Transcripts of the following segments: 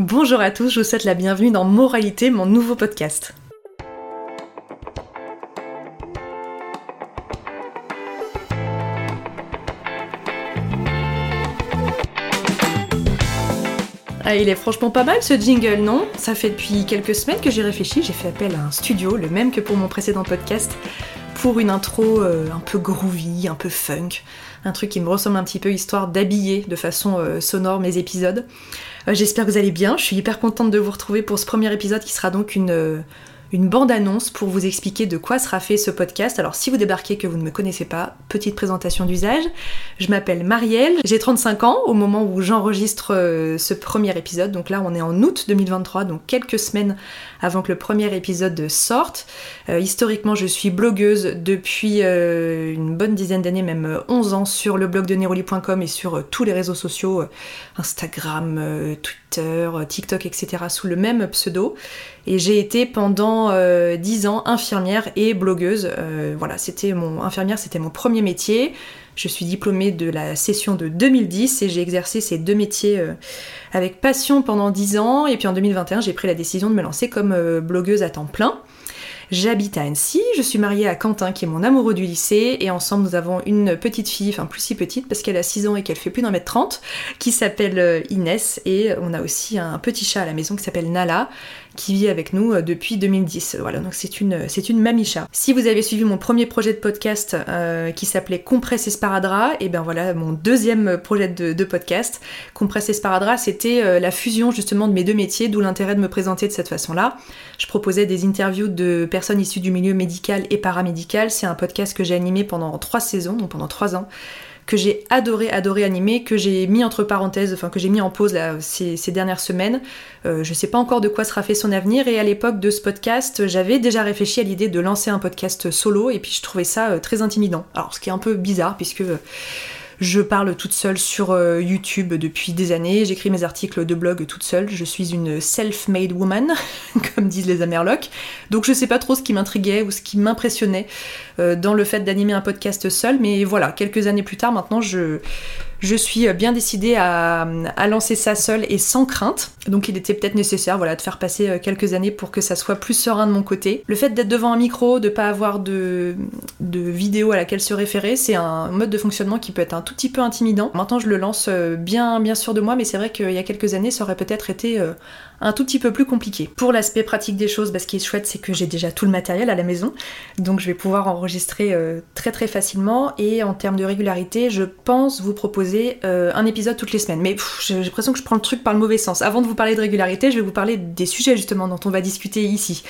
Bonjour à tous, je vous souhaite la bienvenue dans Moralité, mon nouveau podcast. Ah, il est franchement pas mal ce jingle, non? Ça fait depuis quelques semaines que j'ai réfléchi, j'ai fait appel à un studio, le même que pour mon précédent podcast, pour une intro euh, un peu groovy, un peu funk, un truc qui me ressemble un petit peu, histoire d'habiller de façon euh, sonore mes épisodes. Euh, j'espère que vous allez bien, je suis hyper contente de vous retrouver pour ce premier épisode qui sera donc une une bande-annonce pour vous expliquer de quoi sera fait ce podcast. Alors si vous débarquez que vous ne me connaissez pas, petite présentation d'usage. Je m'appelle Marielle, j'ai 35 ans au moment où j'enregistre euh, ce premier épisode. Donc là on est en août 2023, donc quelques semaines avant que le premier épisode sorte. Euh, historiquement je suis blogueuse depuis euh, une bonne dizaine d'années, même 11 ans, sur le blog de neroli.com et sur tous les réseaux sociaux, Instagram, Twitter, TikTok, etc. sous le même pseudo. Et j'ai été pendant euh, 10 ans infirmière et blogueuse. Euh, voilà, c'était mon infirmière, c'était mon premier métier. Je suis diplômée de la session de 2010 et j'ai exercé ces deux métiers euh, avec passion pendant 10 ans. Et puis en 2021, j'ai pris la décision de me lancer comme euh, blogueuse à temps plein. J'habite à Annecy, je suis mariée à Quentin qui est mon amoureux du lycée et ensemble nous avons une petite fille, enfin plus si petite parce qu'elle a 6 ans et qu'elle fait plus d'un mètre 30 qui s'appelle Inès et on a aussi un petit chat à la maison qui s'appelle Nala qui vit avec nous euh, depuis 2010. Voilà, donc c'est une, c'est une mamicha. Si vous avez suivi mon premier projet de podcast euh, qui s'appelait Compresse Esparadra, et ben voilà mon deuxième projet de, podcast. Compresse Esparadra, c'était euh, la fusion justement de mes deux métiers, d'où l'intérêt de me présenter de cette façon-là. Je proposais des interviews de personnes issues du milieu médical et paramédical. C'est un podcast que j'ai animé pendant trois saisons, donc pendant trois ans que j'ai adoré, adoré animer, que j'ai mis entre parenthèses, enfin que j'ai mis en pause ces, dernières semaines. Euh, je sais pas encore de quoi sera fait son avenir et à l'époque de ce podcast, j'avais déjà réfléchi à l'idée de lancer un podcast solo et puis je trouvais ça euh, très intimidant. Alors ce qui est un peu bizarre puisque je parle toute seule sur euh, YouTube depuis des années, j'écris mes articles de blog toute seule, je suis une self-made woman, comme disent les Amerlocs, donc je sais pas trop ce qui m'intriguait ou ce qui m'impressionnait euh, dans le fait d'animer un podcast seul, mais voilà, quelques années plus tard maintenant, je, je suis bien décidée à, lancer ça seule et sans crainte. Donc il était peut-être nécessaire voilà, de faire passer euh, quelques années pour que ça soit plus serein de mon côté. Le fait d'être devant un micro, de pas avoir de, vidéo à laquelle se référer, c'est un mode de fonctionnement qui peut être un tout petit peu intimidant. Maintenant je le lance euh, bien, bien sûr de moi, mais c'est vrai qu'il y a quelques années ça aurait peut-être été euh, un tout petit peu plus compliqué. Pour l'aspect pratique des choses, bah, ce qui est chouette, c'est que j'ai déjà tout le matériel à la maison, donc je vais pouvoir enregistrer très très facilement. Et en termes de régularité, je pense vous proposer euh, un épisode toutes les semaines. Mais j'ai l'impression que je prends le truc par le mauvais sens. Avant de vous parler de régularité, je vais vous parler des sujets justement dont on va discuter ici.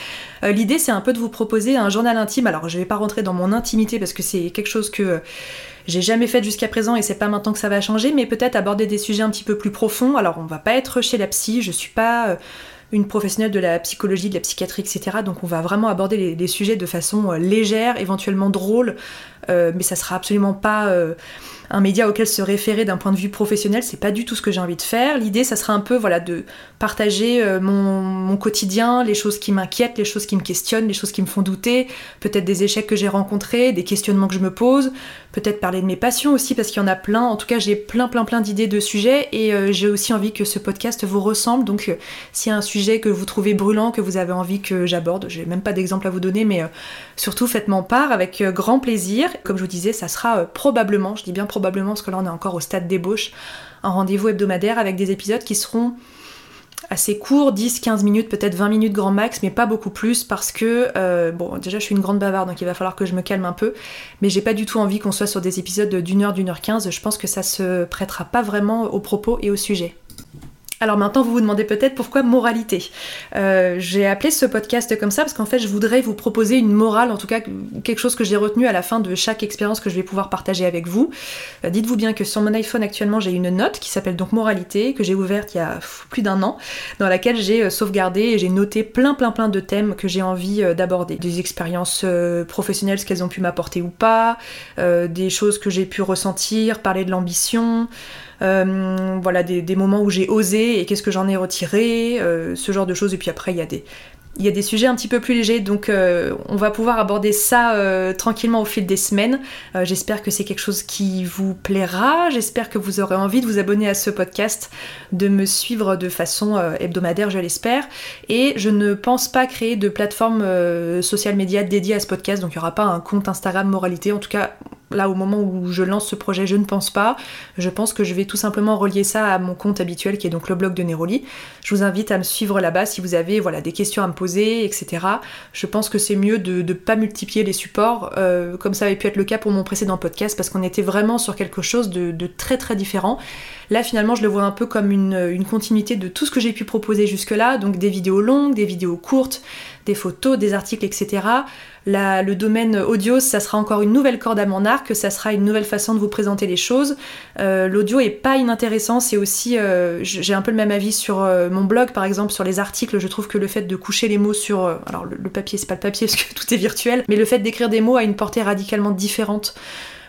Euh, l'idée, c'est un peu de vous proposer un journal intime. Alors, je vais pas rentrer dans mon intimité parce que c'est quelque chose que j'ai jamais fait jusqu'à présent et c'est pas maintenant que ça va changer, mais peut-être aborder des sujets un petit peu plus profonds. Alors, on va pas être chez la psy, je suis pas euh, une professionnelle de la psychologie, de la psychiatrie, etc. Donc on va vraiment aborder les, sujets de façon légère, éventuellement drôle, mais ça sera absolument pas un média auquel se référer d'un point de vue professionnel, c'est pas du tout ce que j'ai envie de faire. L'idée, ça sera un peu voilà, de partager euh, mon, quotidien, les choses qui m'inquiètent, les choses qui me questionnent, les choses qui me font douter, peut-être des échecs que j'ai rencontrés, des questionnements que je me pose, peut-être parler de mes passions aussi, parce qu'il y en a plein. En tout cas, j'ai plein, plein, plein d'idées de sujets et euh, j'ai aussi envie que ce podcast vous ressemble. Donc, euh, s'il y a un sujet que vous trouvez brûlant, que vous avez envie que j'aborde, j'ai même pas d'exemple à vous donner, mais surtout faites-m'en part avec grand plaisir. Comme je vous disais, ça sera probablement, je dis bien probablement parce que là on est encore au stade d'ébauche, un rendez-vous hebdomadaire avec des épisodes qui seront assez courts, 10, 15 minutes, peut-être 20 minutes grand max, mais pas beaucoup plus parce que, euh, bon, déjà je suis une grande bavarde donc il va falloir que je me calme un peu, mais j'ai pas du tout envie qu'on soit sur des épisodes d'une heure, d'une heure quinze, je pense que ça se prêtera pas vraiment au propos et au sujet. Alors maintenant, vous vous demandez peut-être pourquoi moralité. Euh, j'ai appelé ce podcast comme ça parce qu'en fait, je voudrais vous proposer une morale, en tout cas quelque chose que j'ai retenu à la fin de chaque expérience que je vais pouvoir partager avec vous. Euh, dites-vous bien que sur mon iPhone actuellement, j'ai une note qui s'appelle donc moralité, que j'ai ouverte il y a plus d'un an, dans laquelle j'ai euh, sauvegardé et j'ai noté plein plein plein de thèmes que j'ai envie d'aborder. Des expériences professionnelles, ce qu'elles ont pu m'apporter ou pas, des choses que j'ai pu ressentir, parler de l'ambition. Voilà des, moments où j'ai osé et qu'est-ce que j'en ai retiré, ce genre de choses. Et puis après, il y a des, il y a des sujets un petit peu plus légers, donc euh, on va pouvoir aborder ça euh, tranquillement au fil des semaines. Euh, j'espère que c'est quelque chose qui vous plaira, j'espère que vous aurez envie de vous abonner à ce podcast, de me suivre de façon hebdomadaire, je l'espère. Et je ne pense pas créer de plateforme social média dédiée à ce podcast, donc il n'y aura pas un compte Instagram moralité, en tout cas là au moment où je lance ce projet, je ne pense pas. Je pense que je vais tout simplement relier ça à mon compte habituel qui est donc le blog de Neroli. Je vous invite à me suivre là-bas si vous avez voilà, des questions à me poser, etc. Je pense que c'est mieux de ne pas multiplier les supports, euh, comme ça avait pu être le cas pour mon précédent podcast, parce qu'on était vraiment sur quelque chose de, très très différent. Là finalement je le vois un peu comme une, une continuité de tout ce que j'ai pu proposer jusque-là, donc des vidéos longues, des vidéos courtes, des photos, des articles, etc. le domaine audio, ça sera encore une nouvelle corde à mon arc, ça sera une nouvelle façon de vous présenter les choses. Euh, l'audio est pas inintéressant, c'est aussi, euh, j'ai un peu le même avis sur euh, mon blog par exemple, sur les articles, je trouve que le fait de coucher les mots sur, alors le, papier c'est pas le papier parce que tout est virtuel, mais le fait d'écrire des mots a une portée radicalement différente.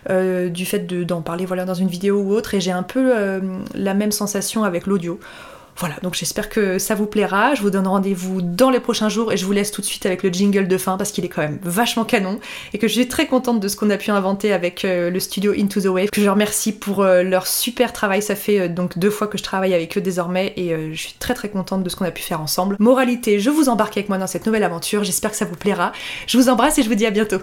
du fait d'en parler voilà, dans une vidéo ou autre, et j'ai un peu la même sensation avec l'audio. Voilà, donc j'espère que ça vous plaira. Je vous donne rendez-vous dans les prochains jours et je vous laisse tout de suite avec le jingle de fin parce qu'il est quand même vachement canon et que je suis très contente de ce qu'on a pu inventer avec euh, le studio Into the Wave. Que je remercie pour euh, leur super travail. Ça fait euh, donc deux fois que je travaille avec eux désormais et je suis très très contente de ce qu'on a pu faire ensemble. Moralité, je vous embarque avec moi dans cette nouvelle aventure. J'espère que ça vous plaira. Je vous embrasse et je vous dis à bientôt.